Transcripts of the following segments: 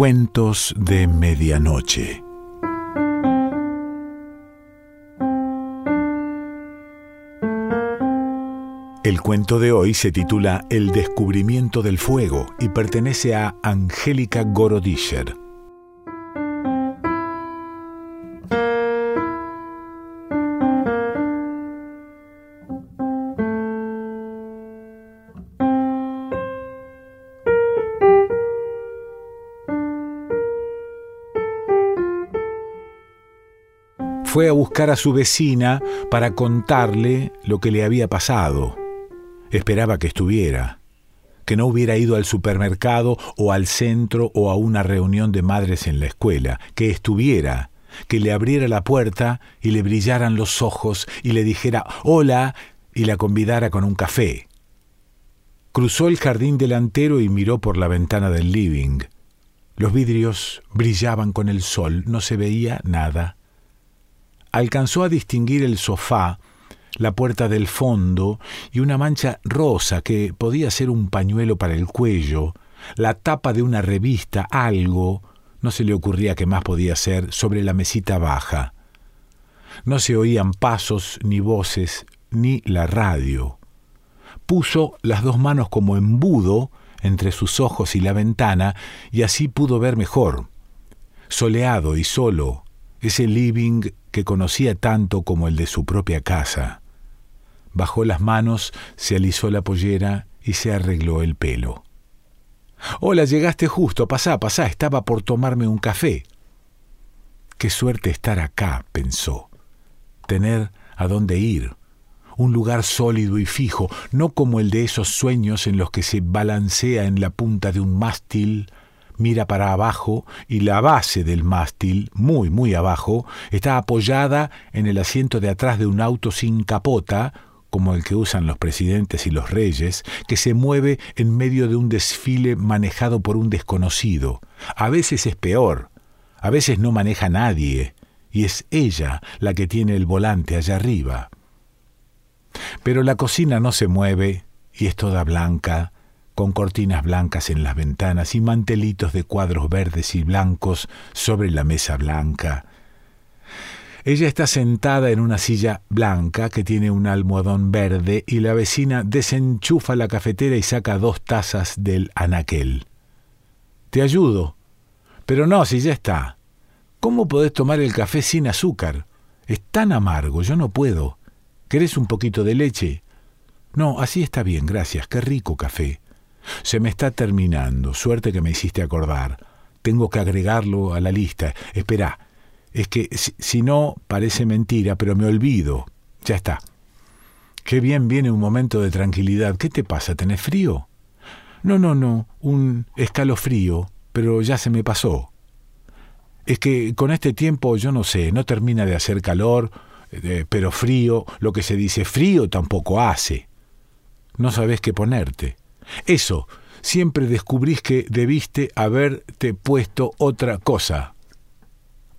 Cuentos de Medianoche. El cuento de hoy se titula El descubrimiento del fuego y pertenece a Angélica Gorodischer. Fue a buscar a su vecina para contarle lo que le había pasado. Esperaba que estuviera, que no hubiera ido al supermercado o al centro o a una reunión de madres en la escuela, que estuviera, que le abriera la puerta y le brillaran los ojos y le dijera hola y la convidara con un café. Cruzó el jardín delantero y miró por la ventana del living. Los vidrios brillaban con el sol, no se veía nada. Alcanzó a distinguir el sofá la puerta del fondo y una mancha rosa que podía ser un pañuelo para el cuello, la tapa de una revista, algo, no se le ocurría que más podía ser, sobre la mesita baja. No se oían pasos ni voces, ni la radio. Puso las dos manos como embudo entre sus ojos y la ventana, y así pudo ver mejor. Soleado y solo, ese living que conocía tanto como el de su propia casa. Bajó las manos, se alisó la pollera y se arregló el pelo. Hola, llegaste justo, pasá, pasá, estaba por tomarme un café. Qué suerte estar acá, pensó. Tener a dónde ir. Un lugar sólido y fijo, no como el de esos sueños en los que se balancea en la punta de un mástil, mira para abajo y la base del mástil, muy, muy abajo, está apoyada en el asiento de atrás de un auto sin capota como el que usan los presidentes y los reyes, que se mueve en medio de un desfile manejado por un desconocido. A veces es peor, a veces no maneja nadie, y es ella la que tiene el volante allá arriba. Pero la cocina no se mueve y es toda blanca, con cortinas blancas en las ventanas y mantelitos de cuadros verdes y blancos sobre la mesa blanca. Ella está sentada en una silla blanca que tiene un almohadón verde y la vecina desenchufa la cafetera y saca dos tazas del anaquel. Te ayudo. Pero no, si ya está. ¿Cómo podés tomar el café sin azúcar? Es tan amargo, yo no puedo. ¿Querés un poquito de leche? No, así está bien, gracias. Qué rico café. Se me está terminando. Suerte que me hiciste acordar. Tengo que agregarlo a la lista. Espera, es que si, no parece mentira, pero me olvido. Ya está. Qué bien viene un momento de tranquilidad. ¿Qué te pasa? ¿Tenés frío? No, no, no, un escalofrío, pero ya se me pasó. Es que con este tiempo, yo no sé, no termina de hacer calor, eh, pero frío, lo que se dice frío tampoco hace. No sabes qué ponerte. Eso, siempre descubrís que debiste haberte puesto otra cosa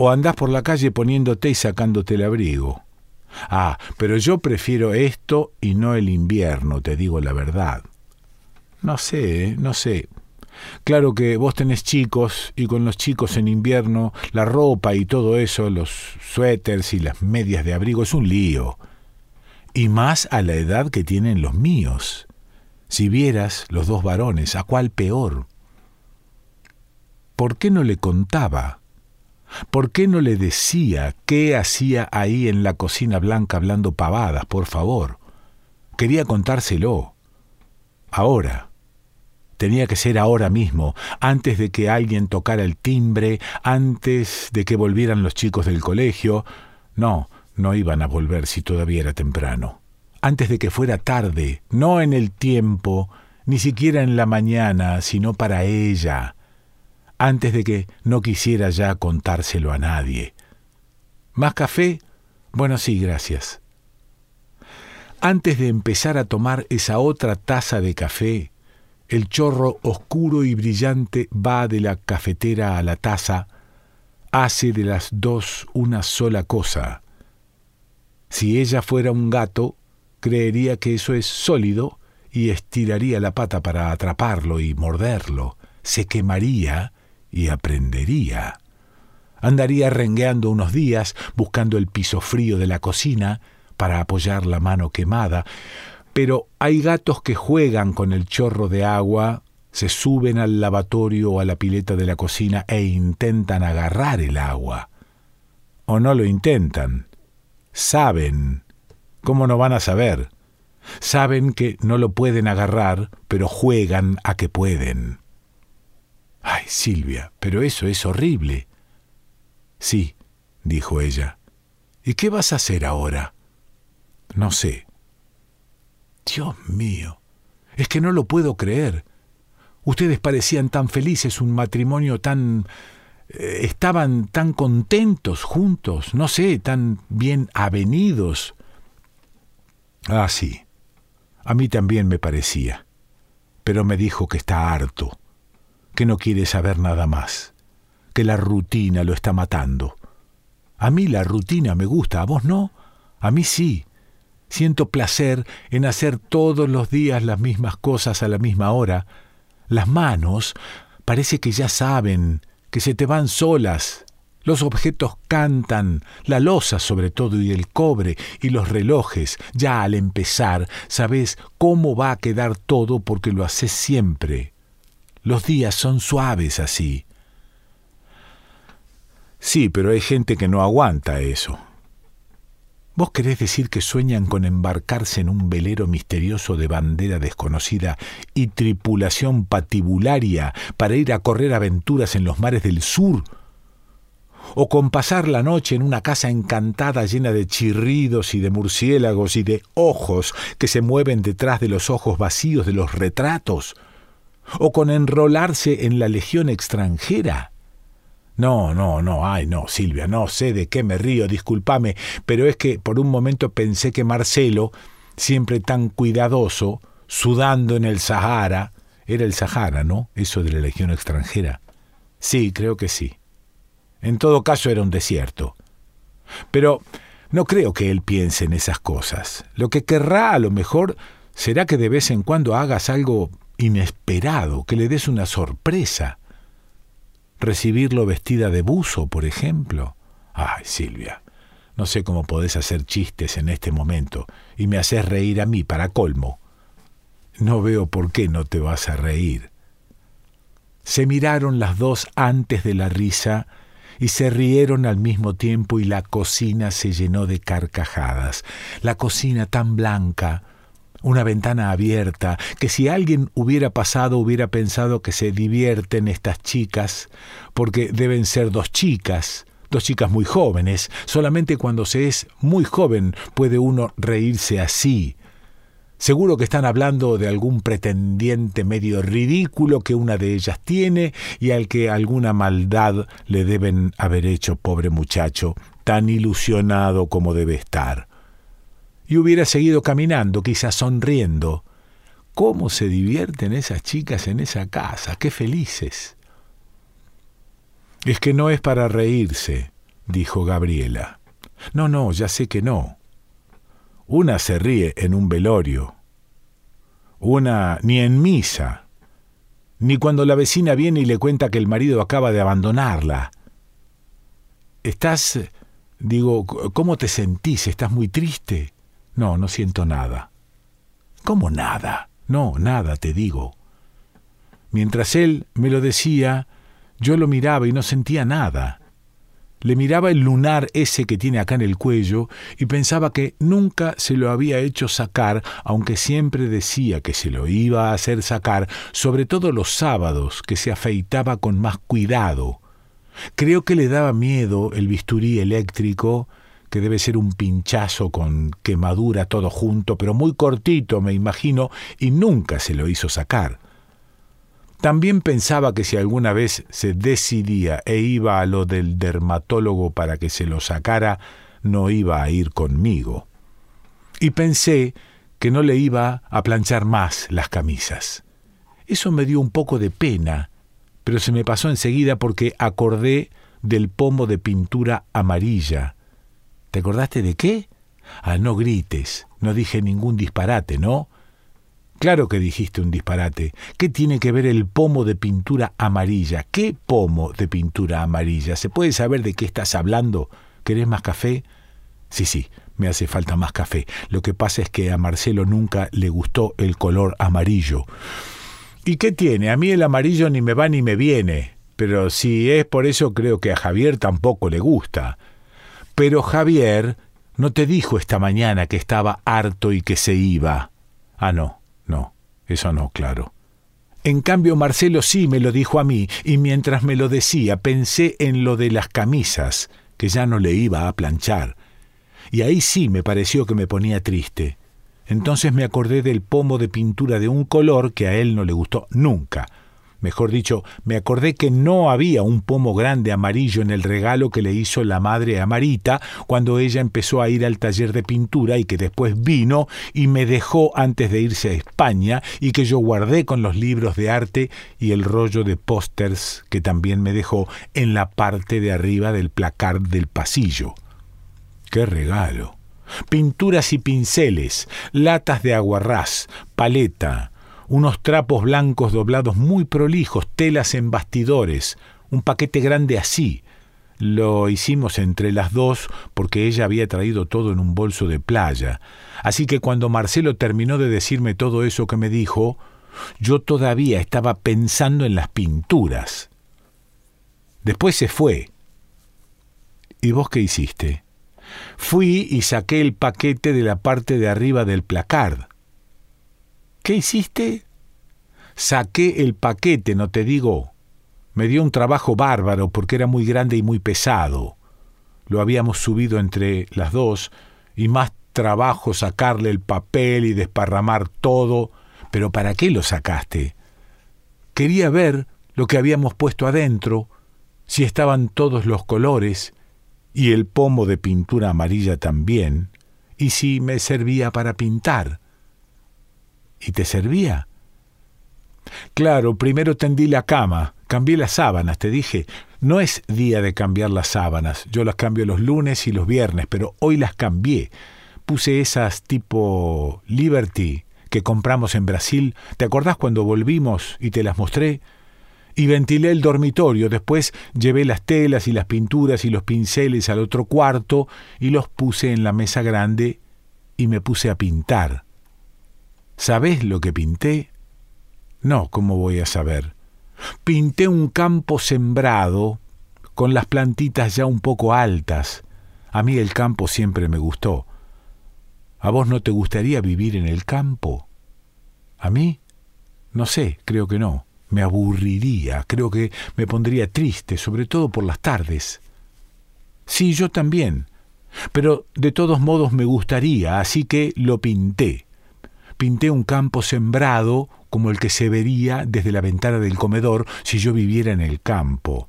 o andás por la calle poniéndote y sacándote el abrigo. Ah, pero yo prefiero esto y no el invierno, te digo la verdad. No sé, ¿eh? no sé. Claro que vos tenés chicos y con los chicos en invierno la ropa y todo eso, los suéteres y las medias de abrigo es un lío. Y más a la edad que tienen los míos. Si vieras los dos varones, ¿a cuál peor? ¿Por qué no le contaba? ¿Por qué no le decía qué hacía ahí en la cocina blanca hablando pavadas, por favor? Quería contárselo. Ahora. Tenía que ser ahora mismo, antes de que alguien tocara el timbre, antes de que volvieran los chicos del colegio. No, no iban a volver si todavía era temprano. Antes de que fuera tarde, no en el tiempo, ni siquiera en la mañana, sino para ella antes de que no quisiera ya contárselo a nadie. ¿Más café? Bueno, sí, gracias. Antes de empezar a tomar esa otra taza de café, el chorro oscuro y brillante va de la cafetera a la taza, hace de las dos una sola cosa. Si ella fuera un gato, creería que eso es sólido y estiraría la pata para atraparlo y morderlo, se quemaría y aprendería. Andaría rengueando unos días, buscando el piso frío de la cocina para apoyar la mano quemada, pero hay gatos que juegan con el chorro de agua, se suben al lavatorio o a la pileta de la cocina e intentan agarrar el agua. O no lo intentan. Saben. ¿Cómo no van a saber? Saben que no lo pueden agarrar, pero juegan a que pueden. Ay, Silvia, pero eso es horrible. Sí, dijo ella. ¿Y qué vas a hacer ahora? No sé. Dios mío, es que no lo puedo creer. Ustedes parecían tan felices, un matrimonio tan... Eh, estaban tan contentos juntos, no sé, tan bien avenidos. Ah, sí. A mí también me parecía. Pero me dijo que está harto, que no quiere saber nada más que la rutina lo está matando. A mí la rutina me gusta, a vos no, a mí sí. Siento placer en hacer todos los días las mismas cosas a la misma hora. Las manos parece que ya saben, que se te van solas. Los objetos cantan, la losa sobre todo y el cobre y los relojes, ya al empezar, sabes cómo va a quedar todo porque lo haces siempre. Los días son suaves así. Sí, pero hay gente que no aguanta eso. ¿Vos querés decir que sueñan con embarcarse en un velero misterioso de bandera desconocida y tripulación patibularia para ir a correr aventuras en los mares del sur? ¿O con pasar la noche en una casa encantada llena de chirridos y de murciélagos y de ojos que se mueven detrás de los ojos vacíos de los retratos? ¿O con enrolarse en la legión extranjera? No, no, no, ay, no, Silvia, no sé de qué me río, discúlpame, pero es que por un momento pensé que Marcelo, siempre tan cuidadoso, sudando en el Sahara, era el Sahara, ¿no? Eso de la legión extranjera. Sí, creo que sí. En todo caso era un desierto. Pero no creo que él piense en esas cosas. Lo que querrá a lo mejor será que de vez en cuando hagas algo inesperado, que le des una sorpresa recibirlo vestida de buzo, por ejemplo. Ay, Silvia, no sé cómo podés hacer chistes en este momento y me haces reír a mí para colmo. No veo por qué no te vas a reír. Se miraron las dos antes de la risa y se rieron al mismo tiempo y la cocina se llenó de carcajadas. La cocina tan blanca, una ventana abierta, que si alguien hubiera pasado hubiera pensado que se divierten estas chicas, porque deben ser dos chicas, dos chicas muy jóvenes. Solamente cuando se es muy joven puede uno reírse así. Seguro que están hablando de algún pretendiente medio ridículo que una de ellas tiene y al que alguna maldad le deben haber hecho, pobre muchacho, tan ilusionado como debe estar y hubiera seguido caminando, quizás sonriendo. ¿Cómo se divierten esas chicas en esa casa? ¡Qué felices! Es que no es para reírse, dijo Gabriela. No, no, ya sé que no. Una se ríe en un velorio. Una ni en misa. Ni cuando la vecina viene y le cuenta que el marido acaba de abandonarla. Estás, digo, ¿cómo te sentís? ¿Estás muy triste? No, no siento nada. ¿Cómo nada? No, nada, te digo. Mientras él me lo decía, yo lo miraba y no sentía nada. Le miraba el lunar ese que tiene acá en el cuello y pensaba que nunca se lo había hecho sacar, aunque siempre decía que se lo iba a hacer sacar, sobre todo los sábados, que se afeitaba con más cuidado. Creo que le daba miedo el bisturí eléctrico que debe ser un pinchazo con quemadura todo junto, pero muy cortito, me imagino, y nunca se lo hizo sacar. También pensaba que si alguna vez se decidía e iba a lo del dermatólogo para que se lo sacara, no iba a ir conmigo. Y pensé que no le iba a planchar más las camisas. Eso me dio un poco de pena, pero se me pasó enseguida porque acordé del pomo de pintura amarilla ¿Te acordaste de qué? Ah, no grites, no dije ningún disparate, ¿no? Claro que dijiste un disparate. ¿Qué tiene que ver el pomo de pintura amarilla? ¿Qué pomo de pintura amarilla? ¿Se puede saber de qué estás hablando? ¿Querés más café? Sí, sí, me hace falta más café. Lo que pasa es que a Marcelo nunca le gustó el color amarillo. ¿Y qué tiene? A mí el amarillo ni me va ni me viene. Pero si es por eso creo que a Javier tampoco le gusta. Pero Javier no te dijo esta mañana que estaba harto y que se iba. Ah, no, no, eso no, claro. En cambio, Marcelo sí me lo dijo a mí, y mientras me lo decía pensé en lo de las camisas, que ya no le iba a planchar. Y ahí sí me pareció que me ponía triste. Entonces me acordé del pomo de pintura de un color que a él no le gustó nunca, Mejor dicho, me acordé que no había un pomo grande amarillo en el regalo que le hizo la madre a Marita cuando ella empezó a ir al taller de pintura y que después vino y me dejó antes de irse a España y que yo guardé con los libros de arte y el rollo de pósters que también me dejó en la parte de arriba del placard del pasillo. ¡Qué regalo! Pinturas y pinceles, latas de aguarrás, paleta, unos trapos blancos doblados muy prolijos, telas en bastidores, un paquete grande así. Lo hicimos entre las dos porque ella había traído todo en un bolso de playa. Así que cuando Marcelo terminó de decirme todo eso que me dijo, yo todavía estaba pensando en las pinturas. Después se fue. ¿Y vos qué hiciste? Fui y saqué el paquete de la parte de arriba del placard. ¿Qué hiciste? Saqué el paquete, no te digo. Me dio un trabajo bárbaro porque era muy grande y muy pesado. Lo habíamos subido entre las dos y más trabajo sacarle el papel y desparramar todo. Pero ¿para qué lo sacaste? Quería ver lo que habíamos puesto adentro, si estaban todos los colores, y el pomo de pintura amarilla también, y si me servía para pintar. ¿Y te servía? Claro, primero tendí la cama, cambié las sábanas, te dije. No es día de cambiar las sábanas, yo las cambio los lunes y los viernes, pero hoy las cambié. Puse esas tipo Liberty que compramos en Brasil. ¿Te acordás cuando volvimos y te las mostré? Y ventilé el dormitorio, después llevé las telas y las pinturas y los pinceles al otro cuarto y los puse en la mesa grande y me puse a pintar. ¿Sabés lo que pinté? No, ¿cómo voy a saber? Pinté un campo sembrado con las plantitas ya un poco altas. A mí el campo siempre me gustó. ¿A vos no te gustaría vivir en el campo? ¿A mí? No sé, creo que no. Me aburriría, creo que me pondría triste, sobre todo por las tardes. Sí, yo también. Pero de todos modos me gustaría, así que lo pinté pinté un campo sembrado como el que se vería desde la ventana del comedor si yo viviera en el campo.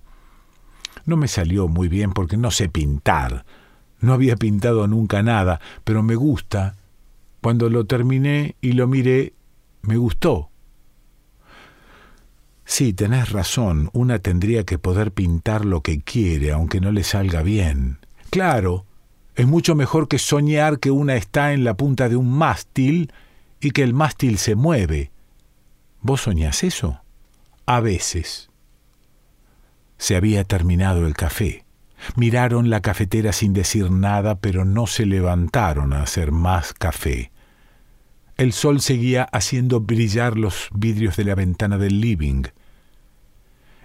No me salió muy bien porque no sé pintar. No había pintado nunca nada, pero me gusta. Cuando lo terminé y lo miré, me gustó. Sí, tenés razón, una tendría que poder pintar lo que quiere, aunque no le salga bien. Claro, es mucho mejor que soñar que una está en la punta de un mástil y que el mástil se mueve. ¿Vos soñás eso? A veces. Se había terminado el café. Miraron la cafetera sin decir nada, pero no se levantaron a hacer más café. El sol seguía haciendo brillar los vidrios de la ventana del living.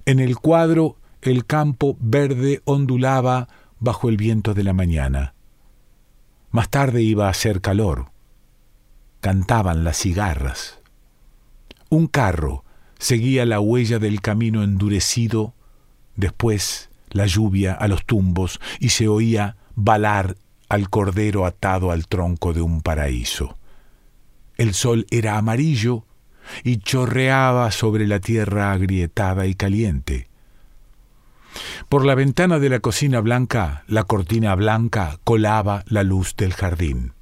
En el cuadro el campo verde ondulaba bajo el viento de la mañana. Más tarde iba a hacer calor cantaban las cigarras. Un carro seguía la huella del camino endurecido, después la lluvia a los tumbos y se oía balar al cordero atado al tronco de un paraíso. El sol era amarillo y chorreaba sobre la tierra agrietada y caliente. Por la ventana de la cocina blanca, la cortina blanca colaba la luz del jardín.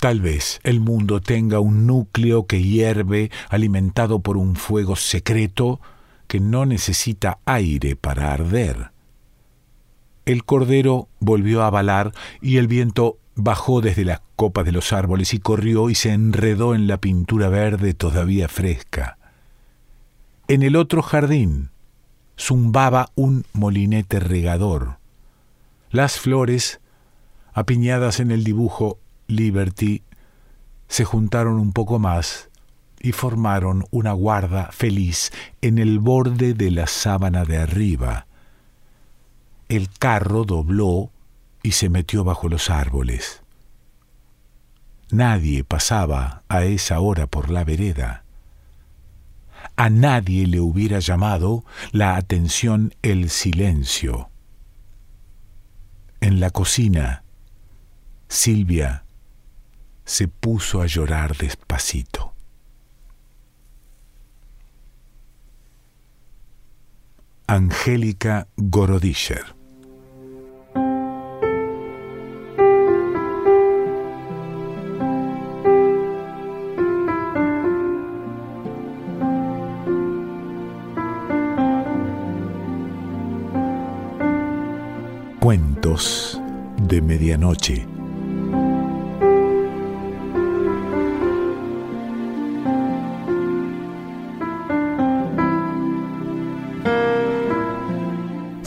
Tal vez el mundo tenga un núcleo que hierve alimentado por un fuego secreto que no necesita aire para arder. El cordero volvió a balar y el viento bajó desde las copas de los árboles y corrió y se enredó en la pintura verde todavía fresca. En el otro jardín zumbaba un molinete regador. Las flores, apiñadas en el dibujo Liberty, se juntaron un poco más y formaron una guarda feliz en el borde de la sábana de arriba. El carro dobló y se metió bajo los árboles. Nadie pasaba a esa hora por la vereda. A nadie le hubiera llamado la atención el silencio. En la cocina, Silvia se puso a llorar despacito. Angélica Gorodischer Cuentos de Medianoche.